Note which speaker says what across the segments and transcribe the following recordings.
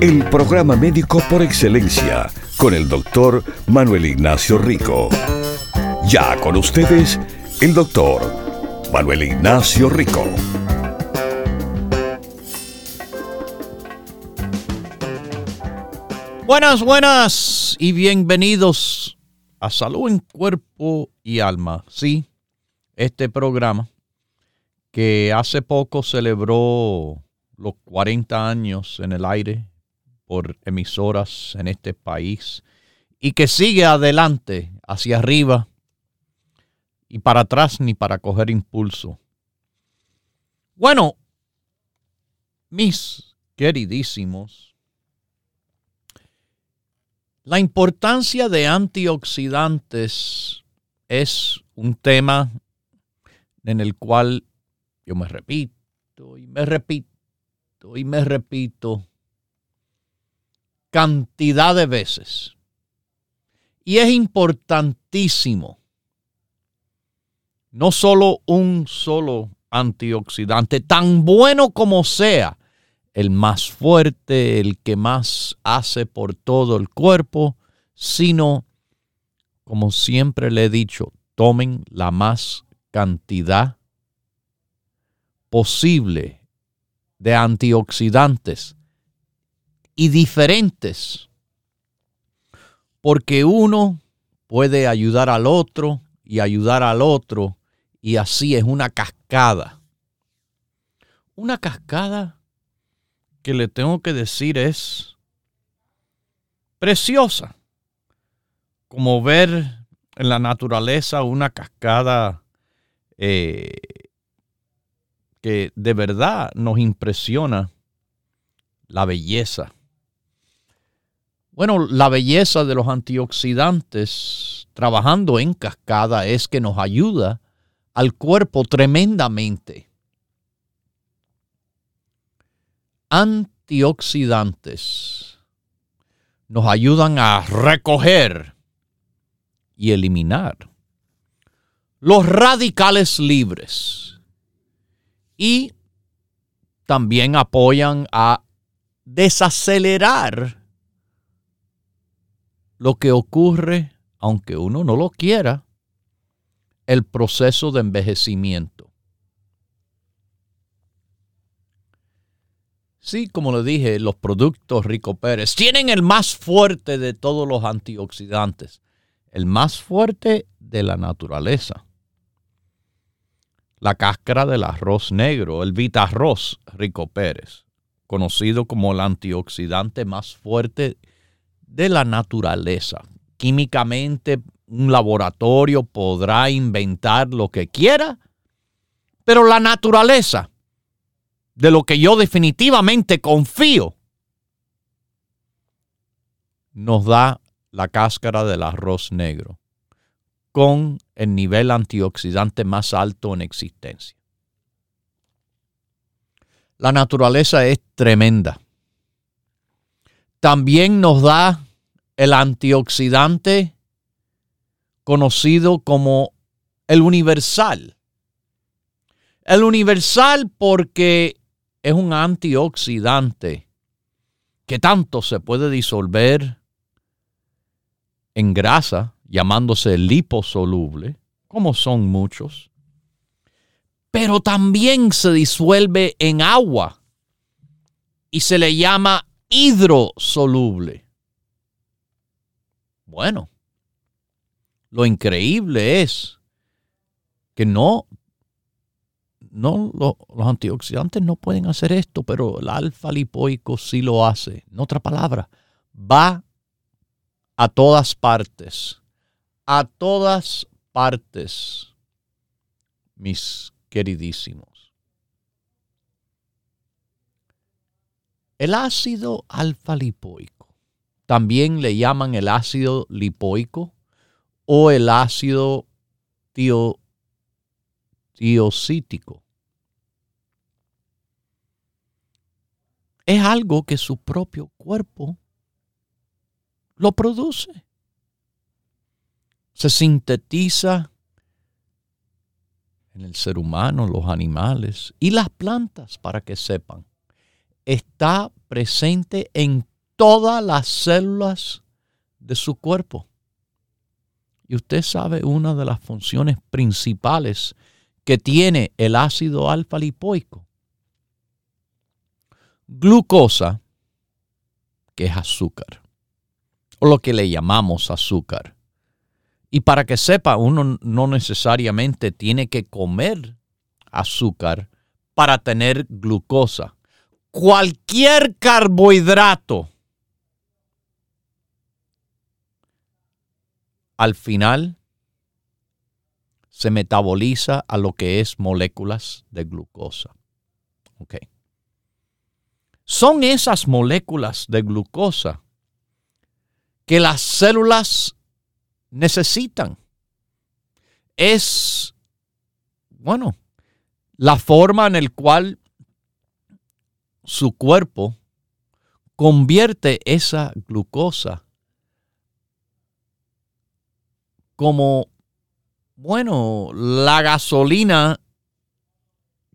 Speaker 1: El programa médico por excelencia con el doctor Manuel Ignacio Rico. Ya con ustedes, el doctor Manuel Ignacio Rico.
Speaker 2: Buenas, buenas y bienvenidos a Salud en Cuerpo y Alma. Sí, este programa que hace poco celebró los 40 años en el aire por emisoras en este país y que sigue adelante, hacia arriba y para atrás ni para coger impulso. Bueno, mis queridísimos, la importancia de antioxidantes es un tema en el cual yo me repito y me repito y me repito cantidad de veces. Y es importantísimo, no solo un solo antioxidante, tan bueno como sea, el más fuerte, el que más hace por todo el cuerpo, sino, como siempre le he dicho, tomen la más cantidad posible de antioxidantes y diferentes. Porque uno puede ayudar al otro y ayudar al otro y así es una cascada. Una cascada que le tengo que decir es preciosa. Como ver en la naturaleza una cascada eh, que de verdad nos impresiona la belleza. Bueno, la belleza de los antioxidantes trabajando en cascada es que nos ayuda al cuerpo tremendamente. Antioxidantes nos ayudan a recoger y eliminar los radicales libres y también apoyan a desacelerar lo que ocurre, aunque uno no lo quiera, el proceso de envejecimiento. Sí, como le dije, los productos Rico Pérez tienen el más fuerte de todos los antioxidantes, el más fuerte de la naturaleza. La cáscara del arroz negro, el Vita Arroz Rico Pérez, conocido como el antioxidante más fuerte de la naturaleza. Químicamente, un laboratorio podrá inventar lo que quiera, pero la naturaleza, de lo que yo definitivamente confío, nos da la cáscara del arroz negro con el nivel antioxidante más alto en existencia. La naturaleza es tremenda. También nos da el antioxidante conocido como el universal. El universal porque es un antioxidante que tanto se puede disolver en grasa, llamándose liposoluble, como son muchos, pero también se disuelve en agua y se le llama hidrosoluble. Bueno, lo increíble es que no, no los antioxidantes no pueden hacer esto, pero el alfa lipoico sí lo hace. En otra palabra, va a todas partes, a todas partes, mis queridísimos. El ácido alfa lipoico también le llaman el ácido lipoico o el ácido tio, tiocítico. Es algo que su propio cuerpo lo produce. Se sintetiza en el ser humano, los animales y las plantas, para que sepan. Está presente en todas las células de su cuerpo. Y usted sabe una de las funciones principales que tiene el ácido alfa lipoico. Glucosa, que es azúcar, o lo que le llamamos azúcar. Y para que sepa, uno no necesariamente tiene que comer azúcar para tener glucosa. Cualquier carbohidrato al final se metaboliza a lo que es moléculas de glucosa. Son esas moléculas de glucosa que las células necesitan. Es, bueno, la forma en la cual su cuerpo convierte esa glucosa como, bueno, la gasolina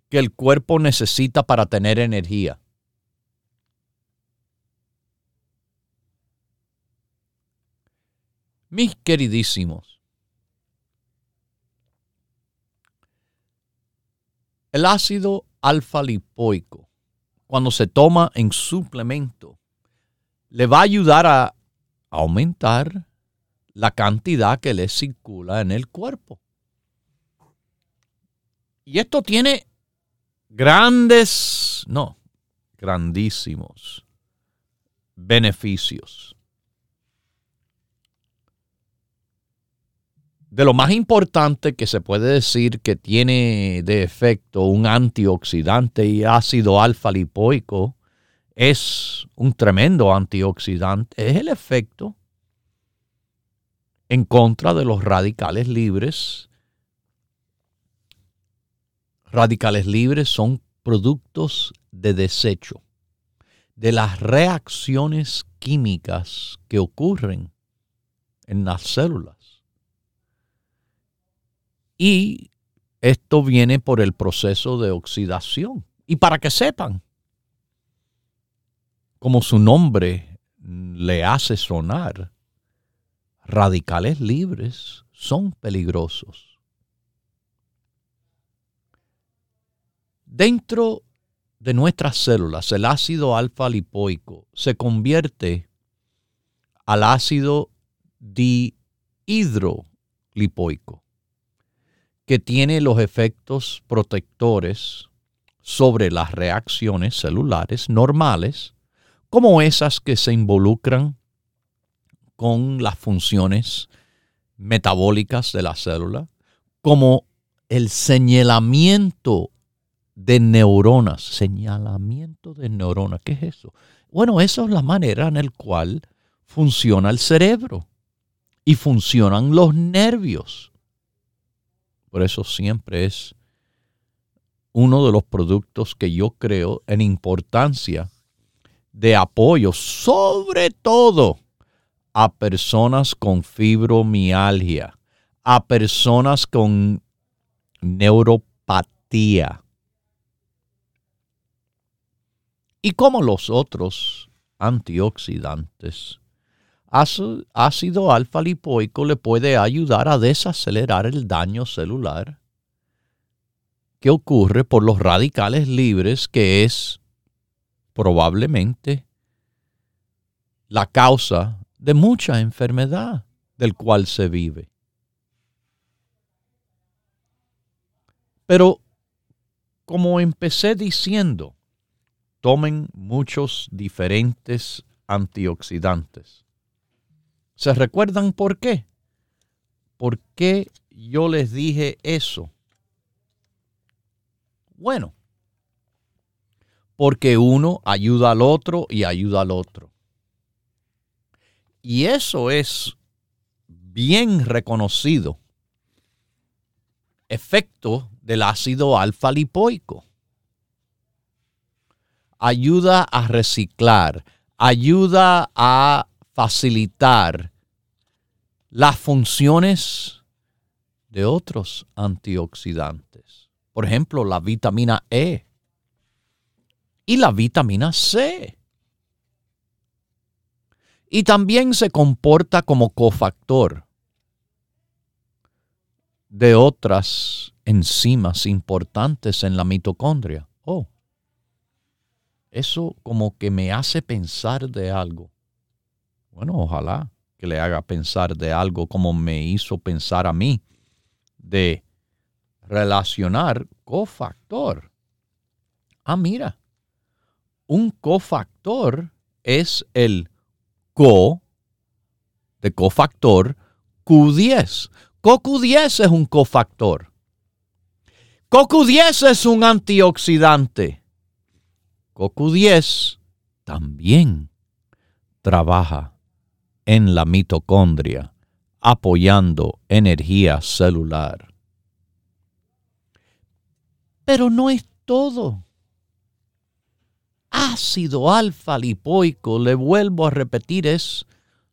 Speaker 2: que el cuerpo necesita para tener energía. Mis queridísimos, el ácido alfa lipoico, cuando se toma en suplemento, le va a ayudar a aumentar la cantidad que le circula en el cuerpo. Y esto tiene grandes, no, grandísimos beneficios. de lo más importante que se puede decir que tiene de efecto un antioxidante y ácido alfa lipoico es un tremendo antioxidante, es el efecto en contra de los radicales libres. Radicales libres son productos de desecho de las reacciones químicas que ocurren en las células. Y esto viene por el proceso de oxidación. Y para que sepan, como su nombre le hace sonar, radicales libres son peligrosos. Dentro de nuestras células, el ácido alfa lipoico se convierte al ácido dihidrolipoico que tiene los efectos protectores sobre las reacciones celulares normales, como esas que se involucran con las funciones metabólicas de la célula, como el señalamiento de neuronas. Señalamiento de neuronas, ¿qué es eso? Bueno, eso es la manera en la cual funciona el cerebro y funcionan los nervios. Por eso siempre es uno de los productos que yo creo en importancia de apoyo, sobre todo a personas con fibromialgia, a personas con neuropatía. Y como los otros antioxidantes, ácido alfa lipoico le puede ayudar a desacelerar el daño celular que ocurre por los radicales libres, que es probablemente la causa de mucha enfermedad del cual se vive. Pero, como empecé diciendo, tomen muchos diferentes antioxidantes. ¿Se recuerdan por qué? ¿Por qué yo les dije eso? Bueno, porque uno ayuda al otro y ayuda al otro. Y eso es bien reconocido. Efecto del ácido alfa lipoico. Ayuda a reciclar, ayuda a facilitar las funciones de otros antioxidantes. Por ejemplo, la vitamina E y la vitamina C. Y también se comporta como cofactor de otras enzimas importantes en la mitocondria. Oh, eso como que me hace pensar de algo. Bueno, ojalá que le haga pensar de algo como me hizo pensar a mí, de relacionar cofactor. Ah, mira, un cofactor es el co de cofactor Q10. CoQ10 es un cofactor. CoQ10 es un antioxidante. CoQ10 también trabaja en la mitocondria, apoyando energía celular. Pero no es todo. Ácido alfa lipoico, le vuelvo a repetir, es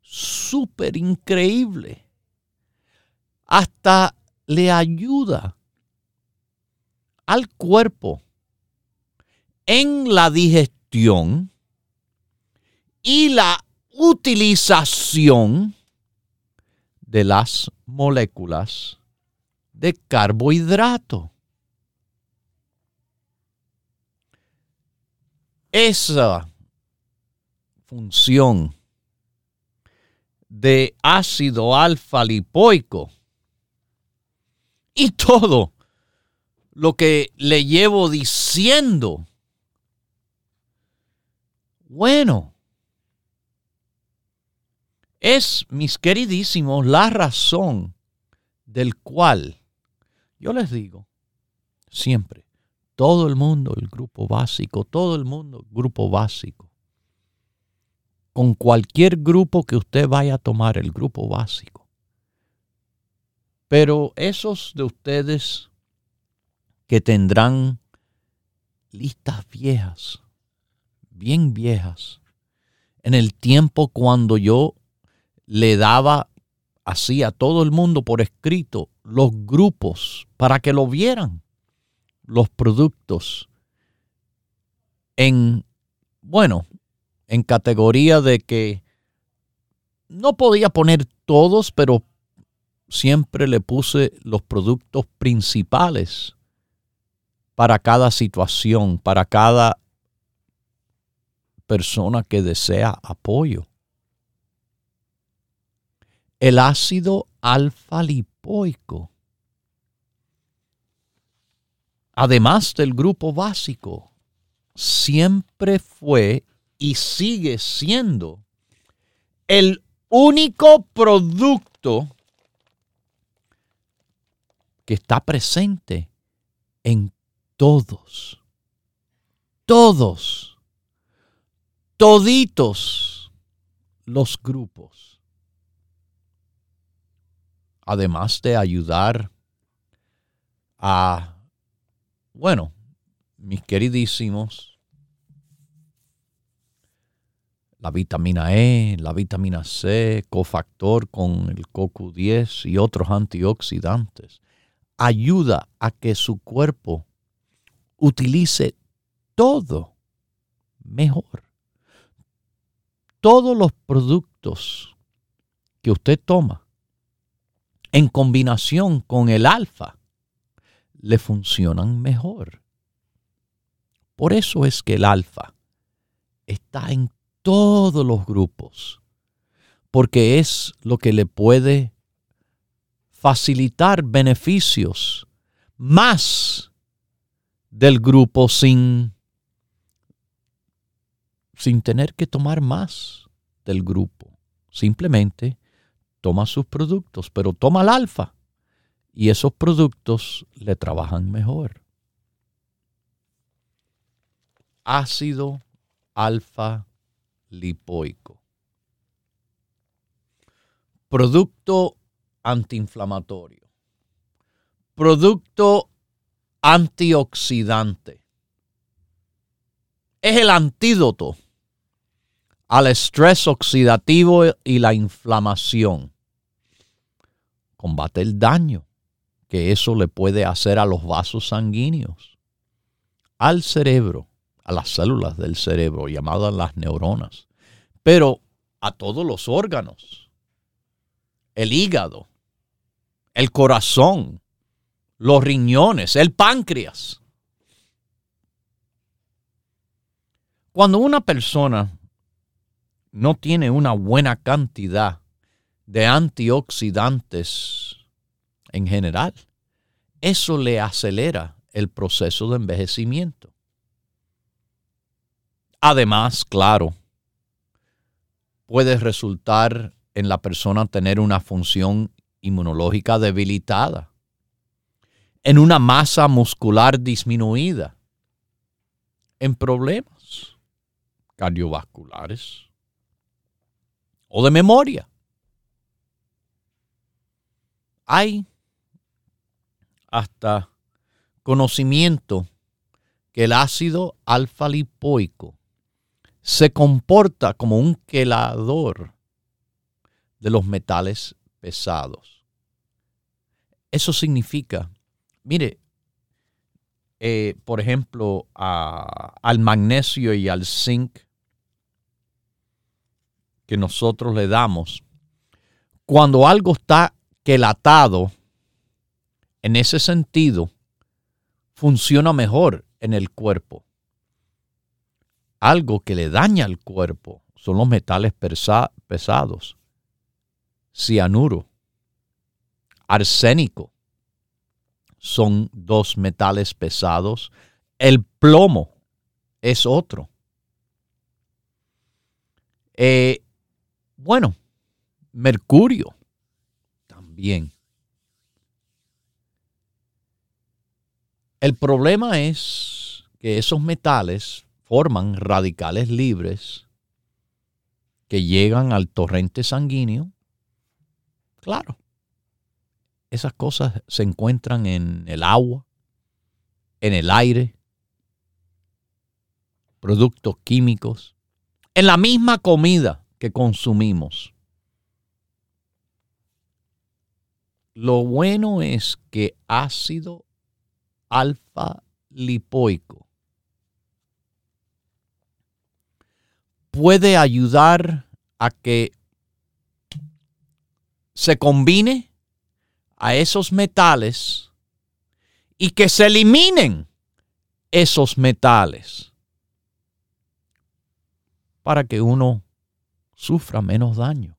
Speaker 2: súper increíble. Hasta le ayuda al cuerpo en la digestión y la utilización de las moléculas de carbohidrato. Esa función de ácido alfa lipoico y todo lo que le llevo diciendo. Bueno, es, mis queridísimos, la razón del cual yo les digo siempre, todo el mundo, el grupo básico, todo el mundo, grupo básico. Con cualquier grupo que usted vaya a tomar, el grupo básico. Pero esos de ustedes que tendrán listas viejas, bien viejas, en el tiempo cuando yo le daba así a todo el mundo por escrito los grupos para que lo vieran, los productos en, bueno, en categoría de que no podía poner todos, pero siempre le puse los productos principales para cada situación, para cada persona que desea apoyo el ácido alfa lipoico. Además del grupo básico, siempre fue y sigue siendo el único producto que está presente en todos, todos, toditos los grupos. Además de ayudar a, bueno, mis queridísimos, la vitamina E, la vitamina C, cofactor con el CoQ10 y otros antioxidantes, ayuda a que su cuerpo utilice todo mejor. Todos los productos que usted toma en combinación con el alfa le funcionan mejor. Por eso es que el alfa está en todos los grupos, porque es lo que le puede facilitar beneficios más del grupo sin, sin tener que tomar más del grupo. Simplemente toma sus productos, pero toma el alfa y esos productos le trabajan mejor. Ácido alfa lipoico. producto antiinflamatorio, producto antioxidante. Es el antídoto al estrés oxidativo y la inflamación. Combate el daño que eso le puede hacer a los vasos sanguíneos, al cerebro, a las células del cerebro llamadas las neuronas, pero a todos los órganos, el hígado, el corazón, los riñones, el páncreas. Cuando una persona no tiene una buena cantidad de antioxidantes en general, eso le acelera el proceso de envejecimiento. Además, claro, puede resultar en la persona tener una función inmunológica debilitada, en una masa muscular disminuida, en problemas cardiovasculares o de memoria. Hay hasta conocimiento que el ácido alfa lipoico se comporta como un quelador de los metales pesados. Eso significa, mire, eh, por ejemplo, al magnesio y al zinc que nosotros le damos, cuando algo está quelatado, en ese sentido, funciona mejor en el cuerpo. Algo que le daña al cuerpo son los metales pesados, cianuro, arsénico, son dos metales pesados. El plomo es otro. Eh, bueno, mercurio también. El problema es que esos metales forman radicales libres que llegan al torrente sanguíneo. Claro, esas cosas se encuentran en el agua, en el aire, productos químicos, en la misma comida que consumimos. Lo bueno es que ácido alfa lipoico puede ayudar a que se combine a esos metales y que se eliminen esos metales para que uno sufra menos daño.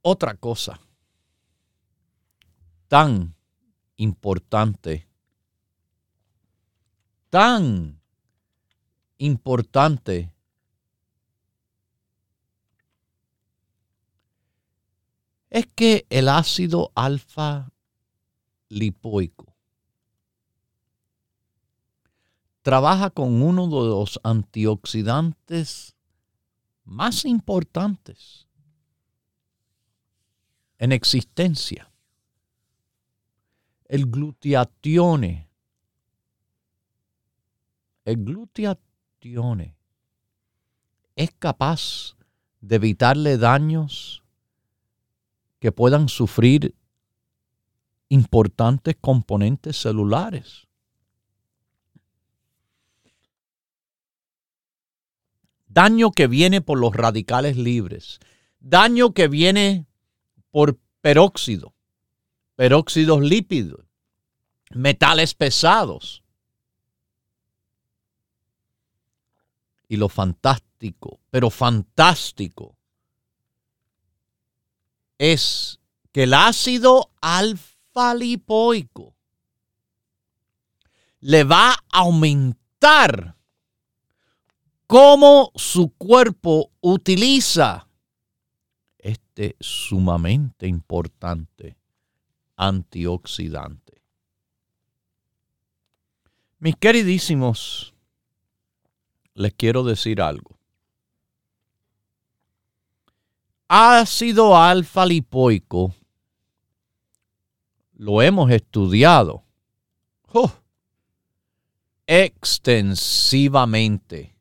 Speaker 2: Otra cosa tan importante, tan importante es que el ácido alfa lipoico trabaja con uno de los antioxidantes más importantes en existencia el glutiatione. El glutiatione es capaz de evitarle daños que puedan sufrir importantes componentes celulares. Daño que viene por los radicales libres. Daño que viene por peróxido peróxidos lípidos, metales pesados. Y lo fantástico, pero fantástico, es que el ácido alfa lipoico le va a aumentar cómo su cuerpo utiliza este sumamente importante antioxidante. Mis queridísimos, les quiero decir algo. ácido alfa lipoico lo hemos estudiado extensivamente.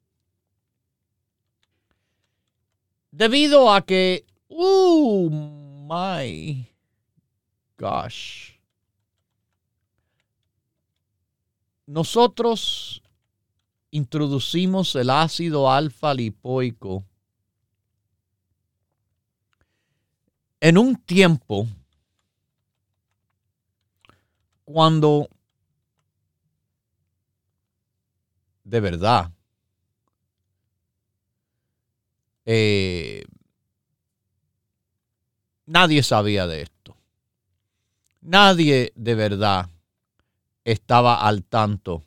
Speaker 2: Debido a que, oh my gosh, nosotros introducimos el ácido alfa lipoico en un tiempo cuando de verdad eh, nadie sabía de esto. Nadie de verdad estaba al tanto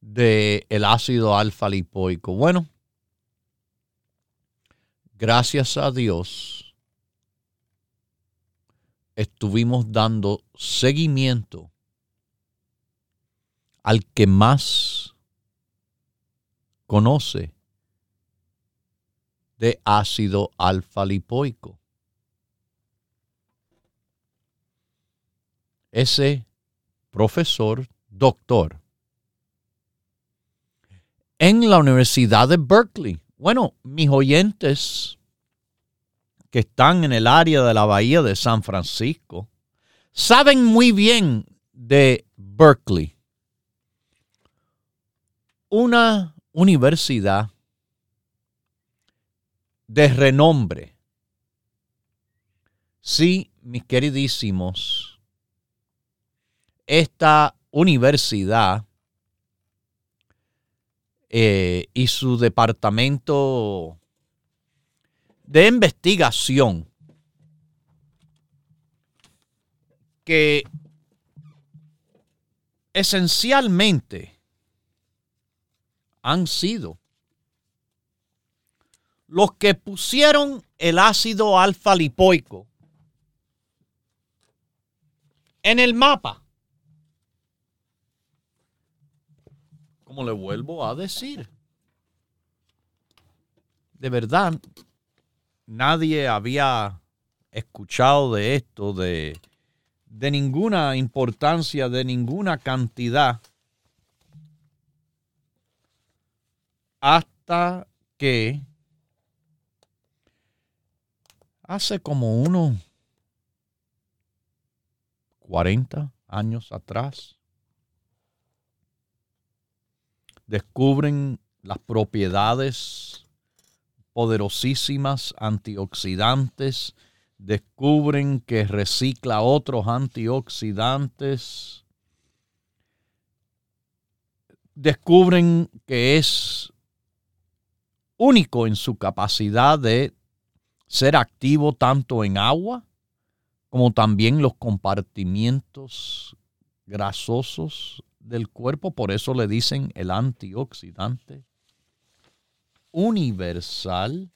Speaker 2: del el ácido alfa lipoico. Bueno, gracias a Dios, estuvimos dando seguimiento al que más conoce de ácido alfa lipoico. Ese profesor, doctor, en la Universidad de Berkeley. Bueno, mis oyentes que están en el área de la bahía de San Francisco saben muy bien de Berkeley, una universidad de renombre. Sí, mis queridísimos, esta universidad eh, y su departamento de investigación que esencialmente han sido los que pusieron el ácido alfa lipoico en el mapa como le vuelvo a decir, de verdad, nadie había escuchado de esto, de, de ninguna importancia, de ninguna cantidad, hasta que hace como unos 40 años atrás, descubren las propiedades poderosísimas antioxidantes, descubren que recicla otros antioxidantes, descubren que es único en su capacidad de ser activo tanto en agua como también los compartimientos grasosos del cuerpo, por eso le dicen el antioxidante universal.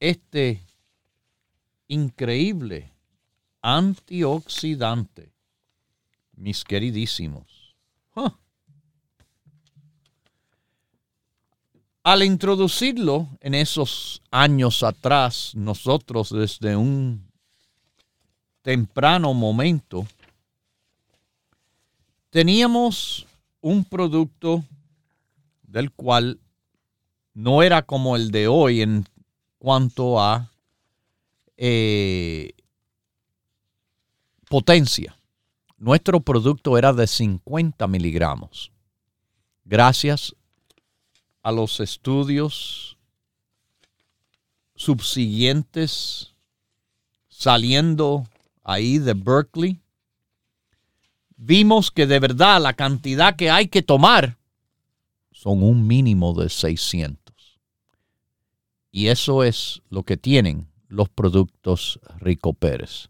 Speaker 2: Este increíble antioxidante, mis queridísimos. Al introducirlo en esos años atrás, nosotros desde un temprano momento, teníamos un producto del cual no era como el de hoy en cuanto a eh, potencia. Nuestro producto era de 50 miligramos. Gracias a los estudios subsiguientes saliendo ahí de Berkeley, vimos que de verdad la cantidad que hay que tomar son un mínimo de 600. Y eso es lo que tienen los productos Rico Pérez.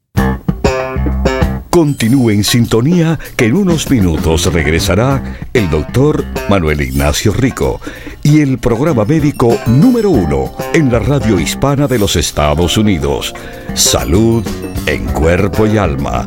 Speaker 1: Continúe en sintonía que en unos minutos regresará el doctor Manuel Ignacio Rico y el programa médico número uno en la radio hispana de los Estados Unidos. Salud en cuerpo y alma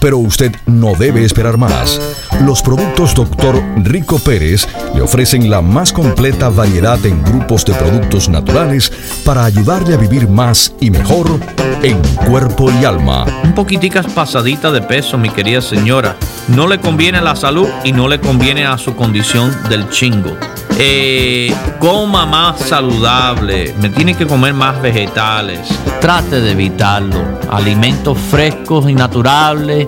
Speaker 3: pero usted no debe esperar más. Los productos Dr. Rico Pérez le ofrecen la más completa variedad en grupos de productos naturales para ayudarle a vivir más y mejor en cuerpo y alma.
Speaker 2: Un poquiticas pasadita de peso, mi querida señora. No le conviene a la salud y no le conviene a su condición del chingo. Eh, coma más saludable, me tiene que comer más vegetales. Trate de evitarlo. Alimentos frescos y naturales,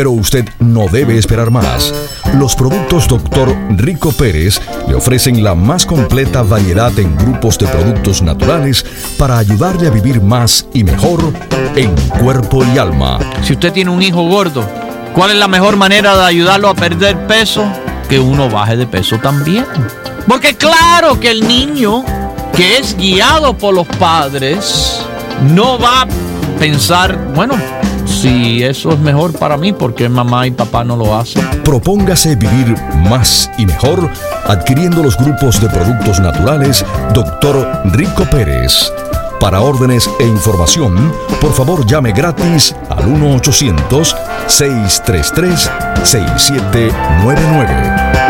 Speaker 3: Pero usted no debe esperar más. Los productos Dr. Rico Pérez le ofrecen la más completa variedad en grupos de productos naturales para ayudarle a vivir más y mejor en cuerpo y alma.
Speaker 2: Si usted tiene un hijo gordo, ¿cuál es la mejor manera de ayudarlo a perder peso? Que uno baje de peso también. Porque claro que el niño que es guiado por los padres, no va a pensar, bueno, si eso es mejor para mí, ¿por qué mamá y papá no lo hacen?
Speaker 3: Propóngase vivir más y mejor adquiriendo los grupos de productos naturales Dr. Rico Pérez. Para órdenes e información, por favor llame gratis al 1-800-633-6799.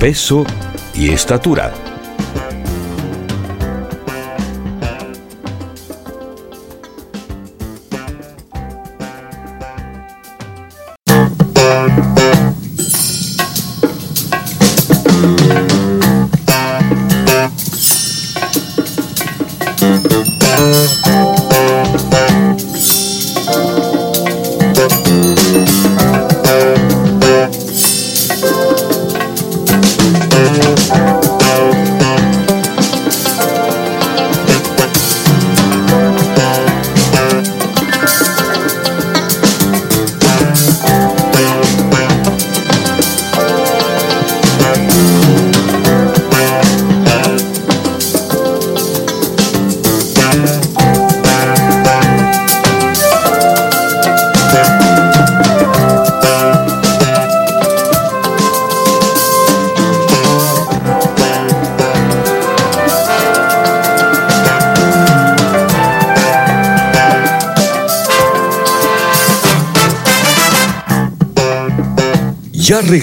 Speaker 3: peso y estatura.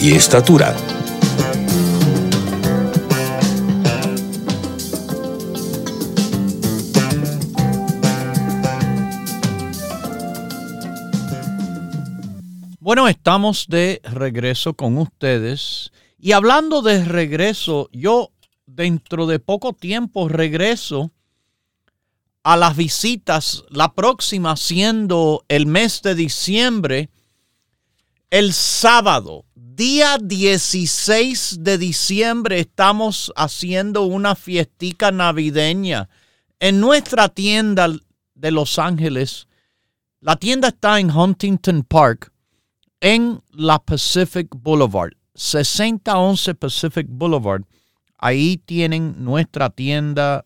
Speaker 1: y estatura.
Speaker 2: Bueno, estamos de regreso con ustedes. Y hablando de regreso, yo dentro de poco tiempo regreso a las visitas, la próxima siendo el mes de diciembre, el sábado, día 16 de diciembre, estamos haciendo una fiestica navideña en nuestra tienda de Los Ángeles. La tienda está en Huntington Park en la Pacific Boulevard, 6011 Pacific Boulevard. Ahí tienen nuestra tienda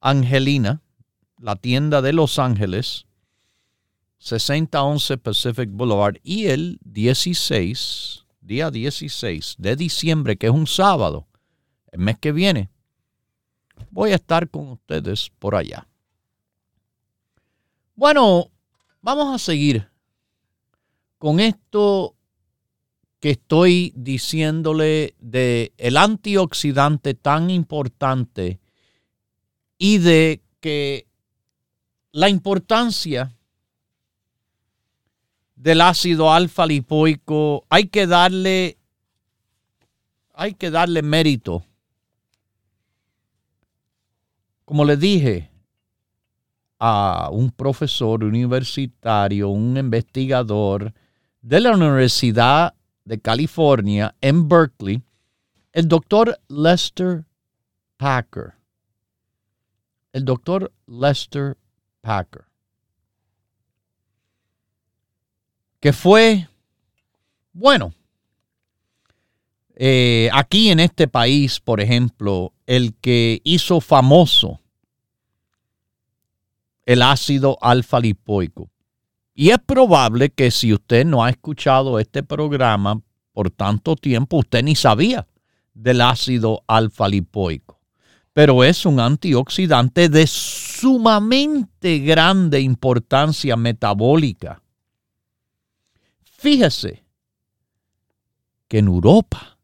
Speaker 2: Angelina, la tienda de Los Ángeles, 6011 Pacific Boulevard. Y el 16, día 16 de diciembre, que es un sábado, el mes que viene, voy a estar con ustedes por allá. Bueno, vamos a seguir con esto que estoy diciéndole de el antioxidante tan importante y de que la importancia del ácido alfa lipoico hay que darle hay que darle mérito. Como le dije a un profesor universitario, un investigador, de la Universidad de California en Berkeley, el doctor Lester Packer. El doctor Lester Packer. Que fue, bueno, eh, aquí en este país, por ejemplo, el que hizo famoso el ácido alfa lipoico. Y es probable que si usted no ha escuchado este programa por tanto tiempo, usted ni sabía del ácido alfa lipoico. Pero es un antioxidante de sumamente grande importancia metabólica. Fíjese que en Europa,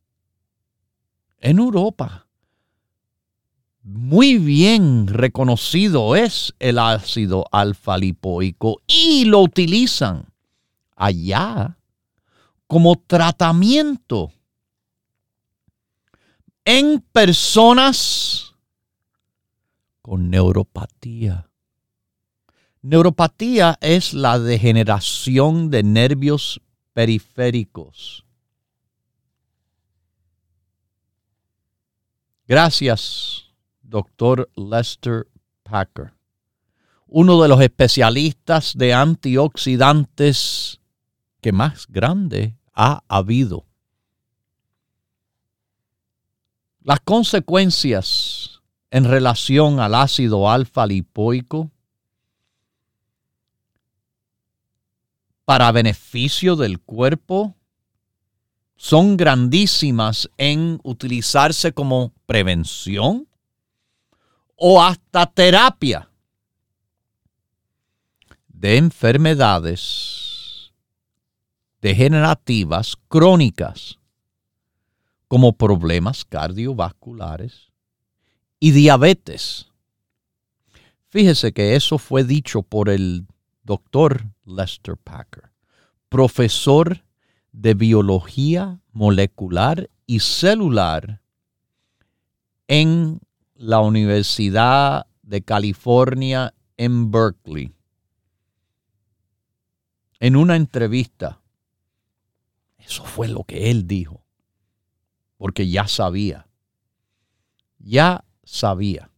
Speaker 2: en Europa, muy bien reconocido es el ácido alfa lipoico y lo utilizan allá como tratamiento en personas con neuropatía. Neuropatía es la degeneración de nervios periféricos. Gracias doctor Lester Packer, uno de los especialistas de antioxidantes que más grande ha habido. Las consecuencias en relación al ácido alfa lipoico para beneficio del cuerpo son grandísimas en utilizarse como prevención o hasta terapia de enfermedades degenerativas crónicas como problemas cardiovasculares y diabetes. Fíjese que eso fue dicho por el doctor Lester Packer, profesor de biología molecular y celular en la Universidad de California en Berkeley. En una entrevista, eso fue lo que él dijo, porque ya sabía, ya sabía.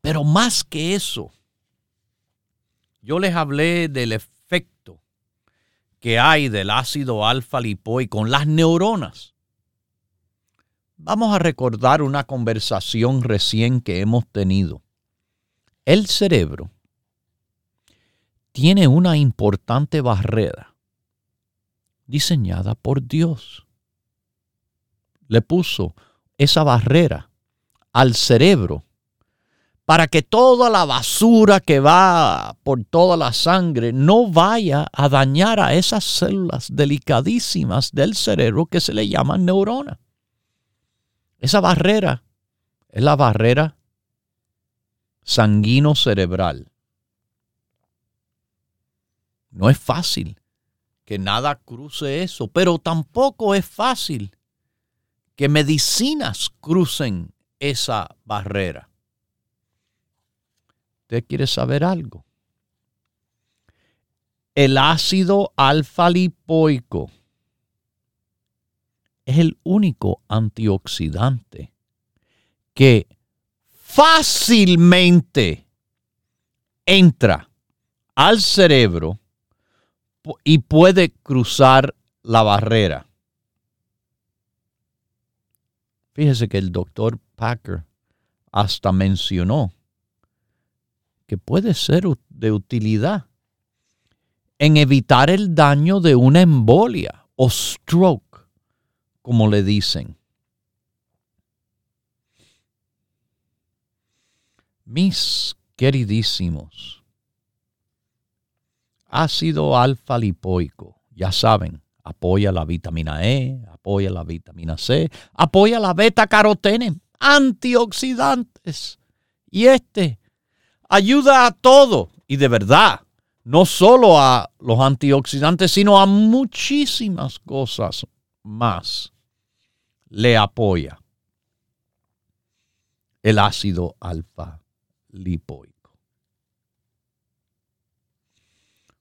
Speaker 2: Pero más que eso, yo les hablé del efecto que hay del ácido alfa lipoico con las neuronas. vamos a recordar una conversación recién que hemos tenido. El cerebro tiene una importante barrera diseñada por Dios. Le puso esa barrera al cerebro para que toda la basura que va por toda la sangre no vaya a dañar a esas células delicadísimas del cerebro que se le llaman neurona. Esa barrera es la barrera sanguino cerebral. No es fácil que nada cruce eso, pero tampoco es fácil que medicinas crucen esa barrera. ¿Usted quiere saber algo? El ácido alfa-lipoico es el único antioxidante que fácilmente entra al cerebro y puede cruzar la barrera. Fíjese que el doctor Packer hasta mencionó que puede ser de utilidad en evitar el daño de una embolia o stroke, como le dicen. Mis queridísimos, ácido alfa lipoico, ya saben, apoya la vitamina E, apoya la vitamina C, apoya la beta carotene, antioxidantes. Y este ayuda a todo y de verdad, no solo a los antioxidantes, sino a muchísimas cosas más. Le apoya el ácido alfa lipoico.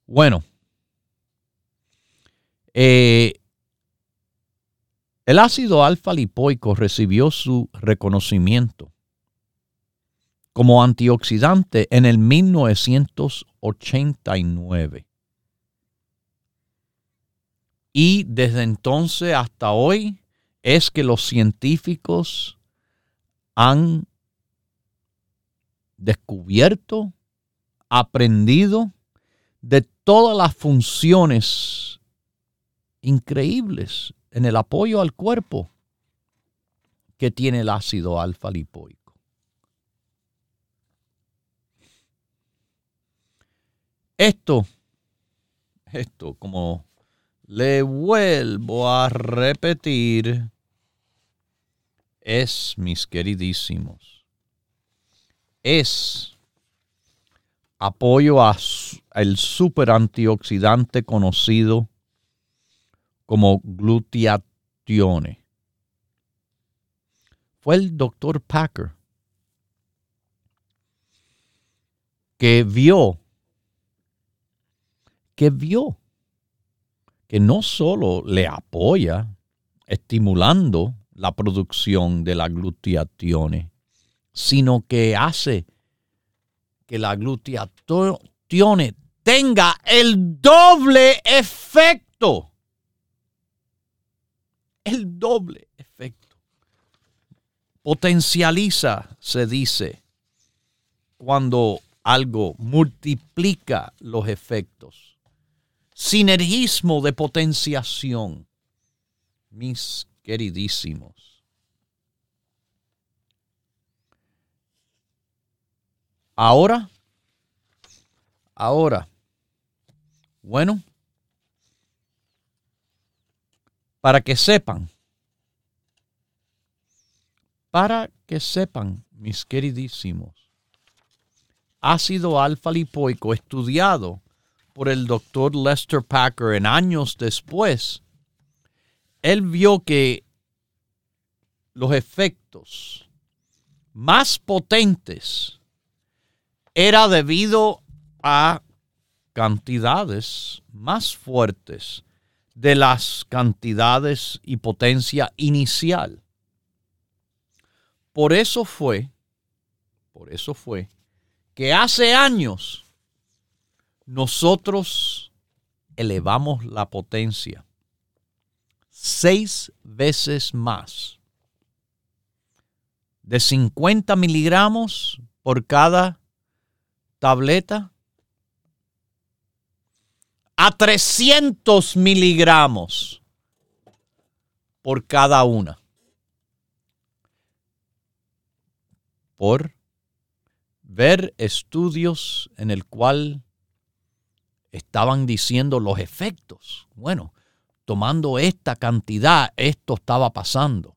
Speaker 2: Bueno, eh, el ácido alfa lipoico recibió su reconocimiento como antioxidante en el 1989. Y desde entonces hasta hoy es que los científicos han descubierto, aprendido de todas las funciones increíbles en el apoyo al cuerpo que tiene el ácido alfa lipoico. Esto, esto, como le vuelvo a repetir, es, mis queridísimos, es apoyo al super antioxidante conocido como glutatione. Fue el doctor Packer que vio que vio que no solo le apoya estimulando la producción de la glutatione, sino que hace que la glutatione tenga el doble efecto. El doble efecto. Potencializa, se dice, cuando algo multiplica los efectos sinergismo de potenciación. Mis queridísimos. Ahora, ahora, bueno, para que sepan, para que sepan, mis queridísimos, ácido alfa lipoico estudiado por el doctor Lester Packer en años después, él vio que los efectos más potentes era debido a cantidades más fuertes de las cantidades y potencia inicial. Por eso fue, por eso fue que hace años nosotros elevamos la potencia seis veces más de 50 miligramos por cada tableta a 300 miligramos por cada una. Por ver estudios en el cual estaban diciendo los efectos. Bueno, tomando esta cantidad, esto estaba pasando.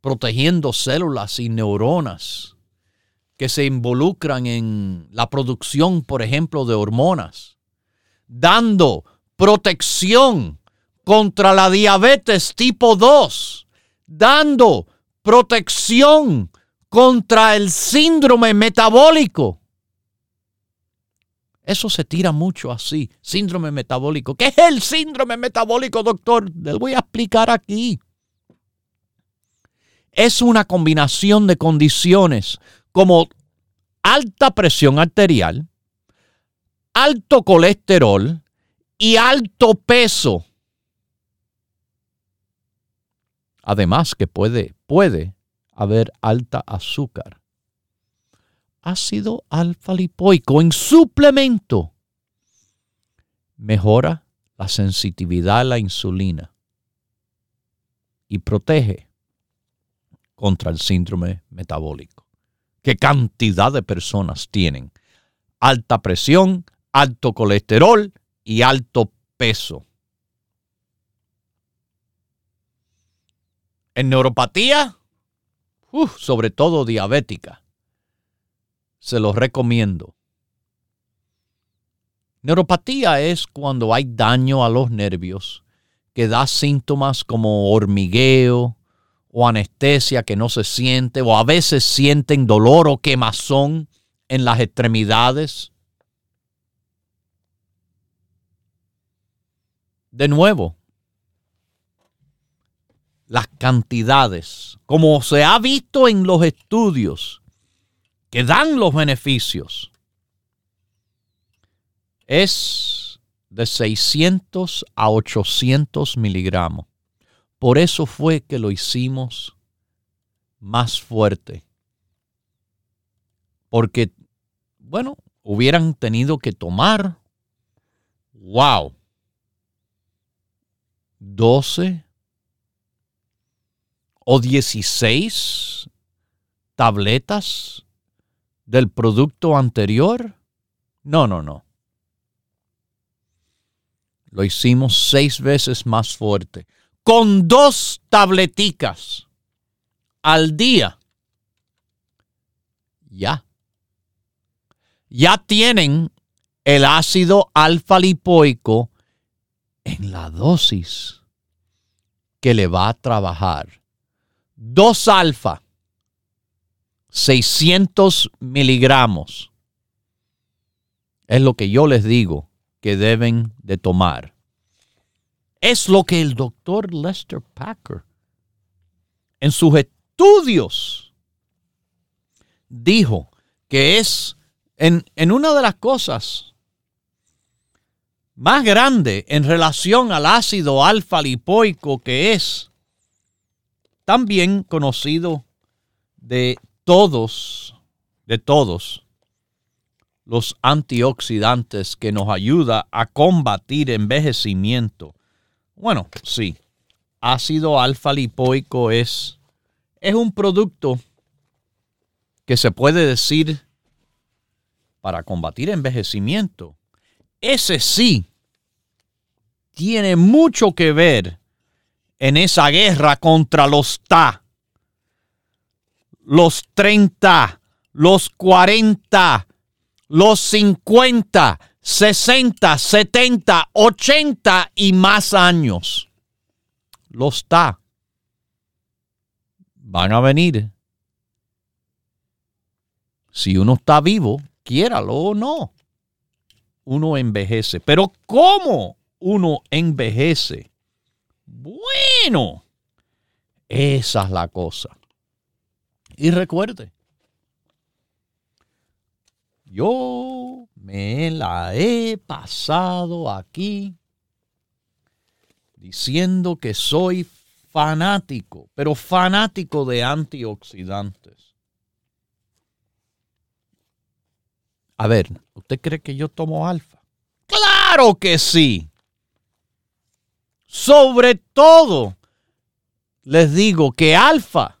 Speaker 2: Protegiendo células y neuronas que se involucran en la producción, por ejemplo, de hormonas. Dando protección contra la diabetes tipo 2. Dando protección contra el síndrome metabólico. Eso se tira mucho así, síndrome metabólico. ¿Qué es el síndrome metabólico, doctor? Le voy a explicar aquí. Es una combinación de condiciones como alta presión arterial, alto colesterol y alto peso. Además que puede, puede haber alta azúcar. Ácido alfa lipoico en suplemento mejora la sensitividad a la insulina y protege contra el síndrome metabólico. ¿Qué cantidad de personas tienen alta presión, alto colesterol y alto peso? En neuropatía, sobre todo diabética. Se los recomiendo. Neuropatía es cuando hay daño a los nervios que da síntomas como hormigueo o anestesia que no se siente o a veces sienten dolor o quemazón en las extremidades. De nuevo, las cantidades, como se ha visto en los estudios que dan los beneficios, es de 600 a 800 miligramos. Por eso fue que lo hicimos más fuerte. Porque, bueno, hubieran tenido que tomar, wow, 12 o 16 tabletas del producto anterior? No, no, no. Lo hicimos seis veces más fuerte. Con dos tableticas al día. Ya. Ya tienen el ácido alfa lipoico en la dosis que le va a trabajar 2 alfa, 600 miligramos. Es lo que yo les digo que deben de tomar. Es lo que el doctor Lester Packer en sus estudios dijo que es en, en una de las cosas más grande en relación al ácido alfa lipoico que es también conocido de todos, de todos los antioxidantes que nos ayuda a combatir envejecimiento. Bueno, sí, ácido alfa lipoico es, es un producto que se puede decir para combatir envejecimiento. Ese sí tiene mucho que ver en esa guerra contra los TA. Los 30, los 40, los 50, 60, 70, 80 y más años. Los TA van a venir. Si uno está vivo, quiéralo o no, uno envejece. Pero ¿cómo uno envejece? Bueno, esa es la cosa. Y recuerde, yo me la he pasado aquí diciendo que soy fanático, pero fanático de antioxidantes. A ver, ¿usted cree que yo tomo alfa? Claro que sí. Sobre todo, les digo que alfa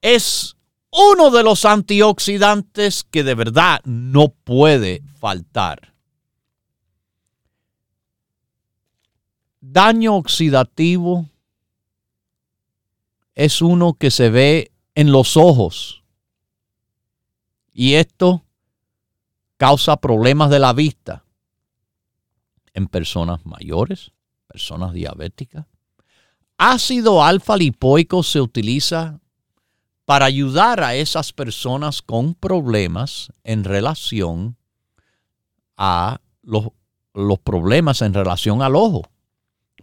Speaker 2: es uno de los antioxidantes que de verdad no puede faltar. Daño oxidativo es uno que se ve en los ojos. Y esto causa problemas de la vista en personas mayores, personas diabéticas. Ácido alfa lipoico se utiliza para ayudar a esas personas con problemas en relación a los, los problemas en relación al ojo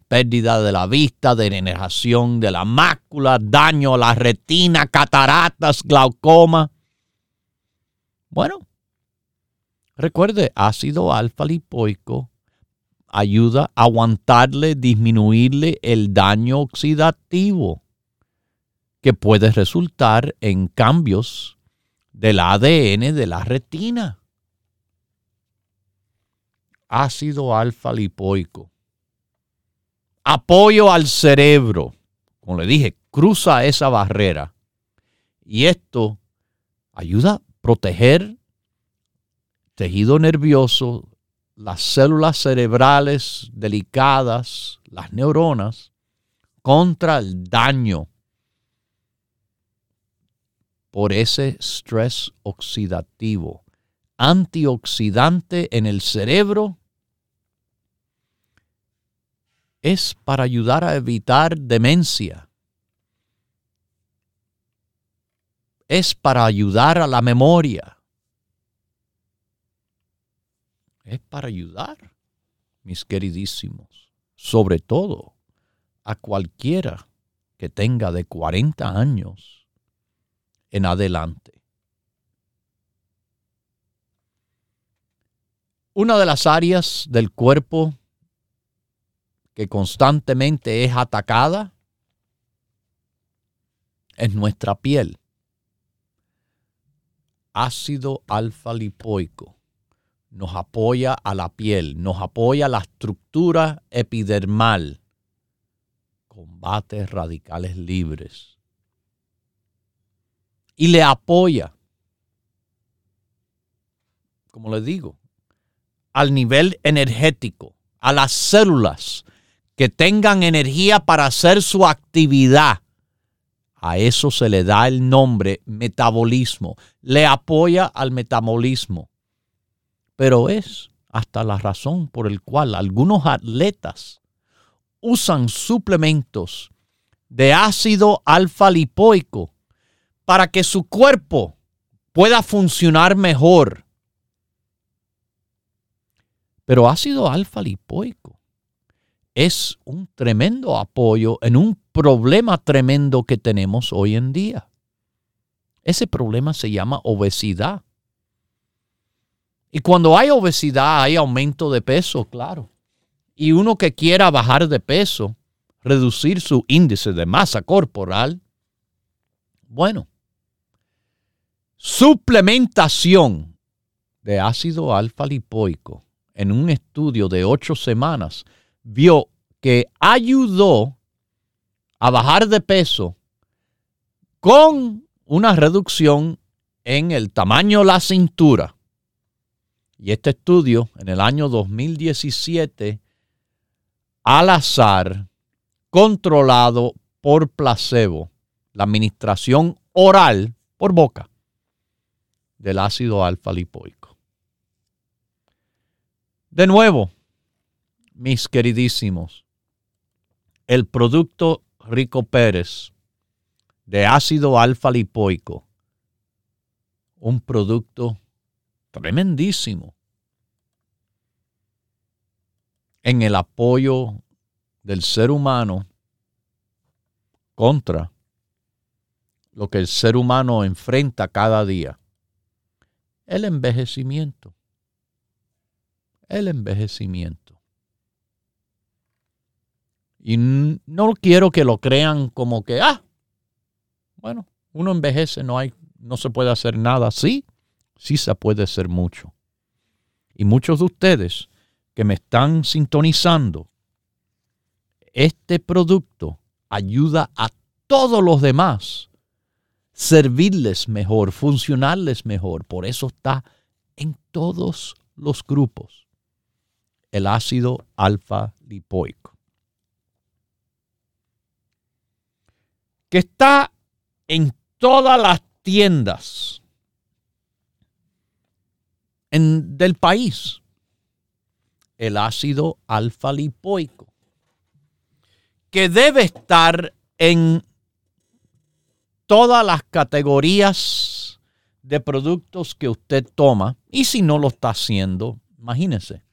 Speaker 2: pérdida de la vista, degeneración de la mácula, daño a la retina, cataratas, glaucoma. Bueno, recuerde, ácido alfa lipoico ayuda a aguantarle, disminuirle el daño oxidativo que puede resultar en cambios del ADN de la retina. Ácido alfa lipoico apoyo al cerebro. Como le dije, cruza esa barrera. Y esto ayuda a proteger tejido nervioso, las células cerebrales delicadas, las neuronas, contra el daño por ese estrés oxidativo. Antioxidante en el cerebro es para ayudar a evitar demencia. Es para ayudar a la memoria. Es para ayudar, mis queridísimos, sobre todo a cualquiera que tenga de 40 años en adelante. Una de las áreas del cuerpo que constantemente es atacada es nuestra piel. Ácido alfa lipoico nos apoya a la piel, nos apoya la estructura epidermal, combate radicales libres y le apoya, como les digo, al nivel energético, a las células que tengan energía para hacer su actividad. A eso se le da el nombre metabolismo. Le apoya al metabolismo. Pero es hasta la razón por el cual algunos atletas usan suplementos de ácido alfa lipoico para que su cuerpo pueda funcionar mejor. Pero ácido alfa lipoico es un tremendo apoyo en un problema tremendo que tenemos hoy en día. Ese problema se llama obesidad. Y cuando hay obesidad hay aumento de peso, claro. Y uno que quiera bajar de peso, reducir su índice de masa corporal, bueno, suplementación de ácido alfa lipoico en un estudio de ocho semanas vio que ayudó a bajar de peso con una reducción en el tamaño de la cintura. Y este estudio en el año 2017, al azar, controlado por placebo, la administración oral por boca del ácido alfa lipoico. De nuevo, mis queridísimos, el producto Rico Pérez de ácido alfa lipoico, un producto tremendísimo en el apoyo del ser humano contra lo que el ser humano enfrenta cada día, el envejecimiento. El envejecimiento. Y no quiero que lo crean como que, ah, bueno, uno envejece, no hay, no se puede hacer nada. Sí, sí se puede hacer mucho. Y muchos de ustedes que me están sintonizando, este producto ayuda a todos los demás servirles mejor, funcionarles mejor. Por eso está en todos los grupos el ácido alfa lipoico. Que está en todas las tiendas del país. El ácido alfa lipoico. Que debe estar en todas las categorías de productos que usted toma. Y si no lo está haciendo, imagínese.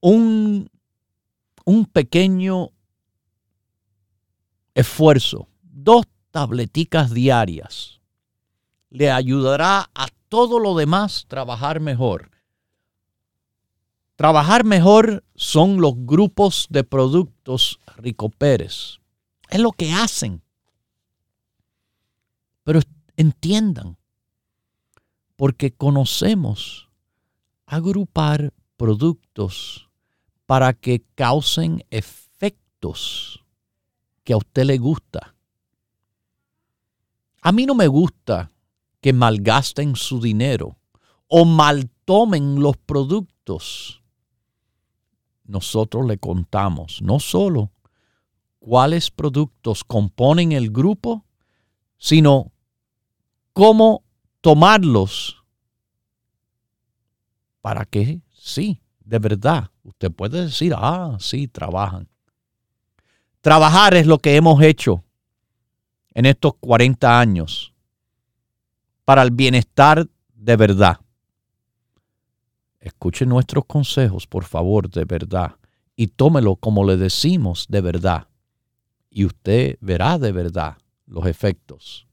Speaker 2: Un, un pequeño esfuerzo, dos tableticas diarias, le ayudará a todo lo demás trabajar mejor. Trabajar mejor son los grupos de productos Rico Pérez. Es lo que hacen. Pero entiendan, porque conocemos agrupar productos para que causen efectos que a usted le gusta. A mí no me gusta que malgasten su dinero o maltomen los productos. Nosotros le contamos no solo cuáles productos componen el grupo, sino cómo tomarlos para que sí, de verdad, usted puede decir, ah, sí, trabajan. Trabajar es lo que hemos hecho en estos 40 años para el bienestar de verdad. Escuche nuestros consejos, por favor, de verdad, y tómelo como le decimos de verdad. Y usted verá de verdad los efectos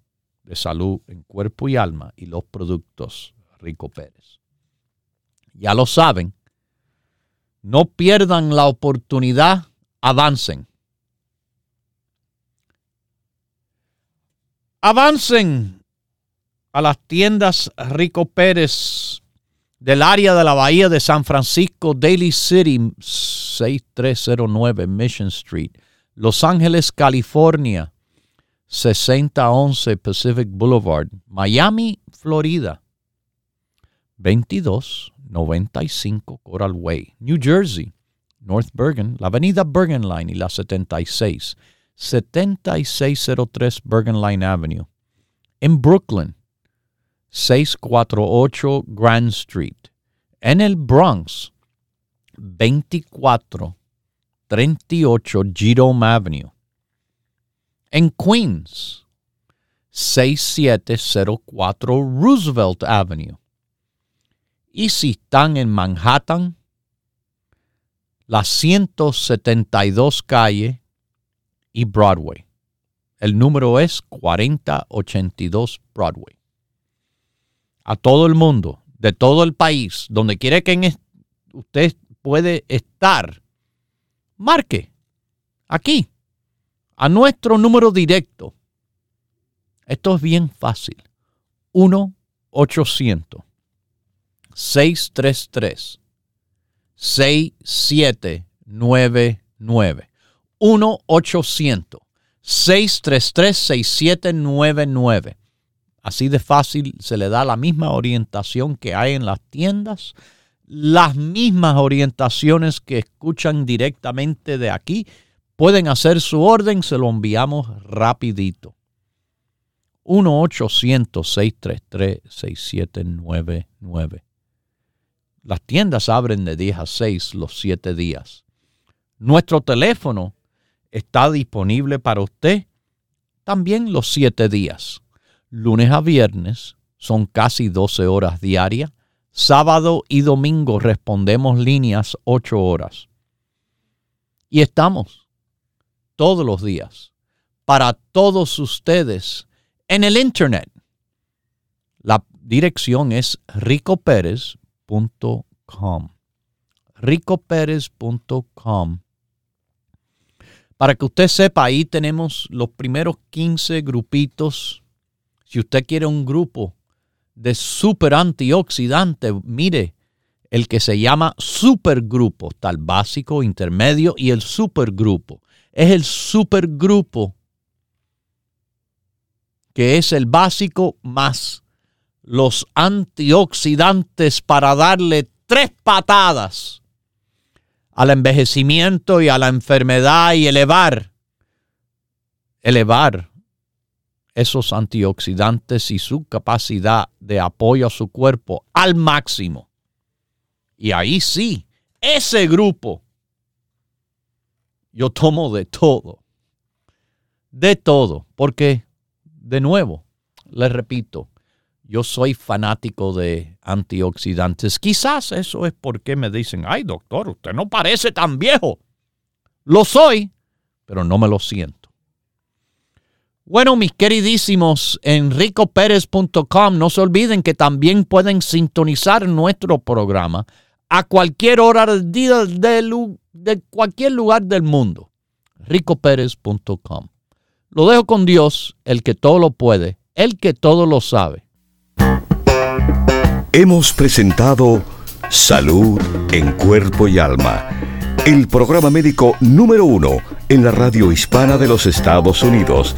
Speaker 2: de salud en cuerpo y alma y los productos Rico Pérez. Ya lo saben, no pierdan la oportunidad, avancen. Avancen a las tiendas Rico Pérez del área de la Bahía de San Francisco, Daily City, 6309 Mission Street, Los Ángeles, California, 6011 Pacific Boulevard, Miami, Florida, 2295 Coral Way, New Jersey, North Bergen, la avenida Bergen Line y la 76, 7603 Bergen Line Avenue. En Brooklyn, 648 Grand Street. En el Bronx, 2438 Jerome Avenue. En Queens, 6704 Roosevelt Avenue. Y si están en Manhattan, la 172 calle y Broadway. El número es 4082 Broadway a todo el mundo, de todo el país, donde quiera que usted puede estar, marque aquí, a nuestro número directo. Esto es bien fácil. 1-800-633. 6799 1-800-633-6799 Así de fácil se le da la misma orientación que hay en las tiendas, las mismas orientaciones que escuchan directamente de aquí. Pueden hacer su orden, se lo enviamos rapidito. 1-800-633-6799. Las tiendas abren de 10 a 6 los 7 días. Nuestro teléfono está disponible para usted también los 7 días lunes a viernes, son casi 12 horas diarias. Sábado y domingo respondemos líneas 8 horas. Y estamos todos los días para todos ustedes en el Internet. La dirección es ricoperez.com. ricoperez.com. Para que usted sepa, ahí tenemos los primeros 15 grupitos. Si usted quiere un grupo de super antioxidante, mire, el que se llama supergrupo, tal básico, intermedio y el supergrupo. Es el supergrupo que es el básico más los antioxidantes para darle tres patadas al envejecimiento y a la enfermedad y elevar, elevar esos antioxidantes y su capacidad de apoyo a su cuerpo al máximo. Y ahí sí, ese grupo, yo tomo de todo, de todo, porque, de nuevo, les repito, yo soy fanático de antioxidantes. Quizás eso es porque me dicen, ay doctor, usted no parece tan viejo. Lo soy, pero no me lo siento. Bueno, mis queridísimos, en ricopérez.com, no se olviden que también pueden sintonizar nuestro programa a cualquier hora del día de, de cualquier lugar del mundo. ricopérez.com. Lo dejo con Dios, el que todo lo puede, el que todo lo sabe
Speaker 1: Hemos presentado Salud en Cuerpo y Alma, el programa médico número uno en la radio hispana de los Estados Unidos,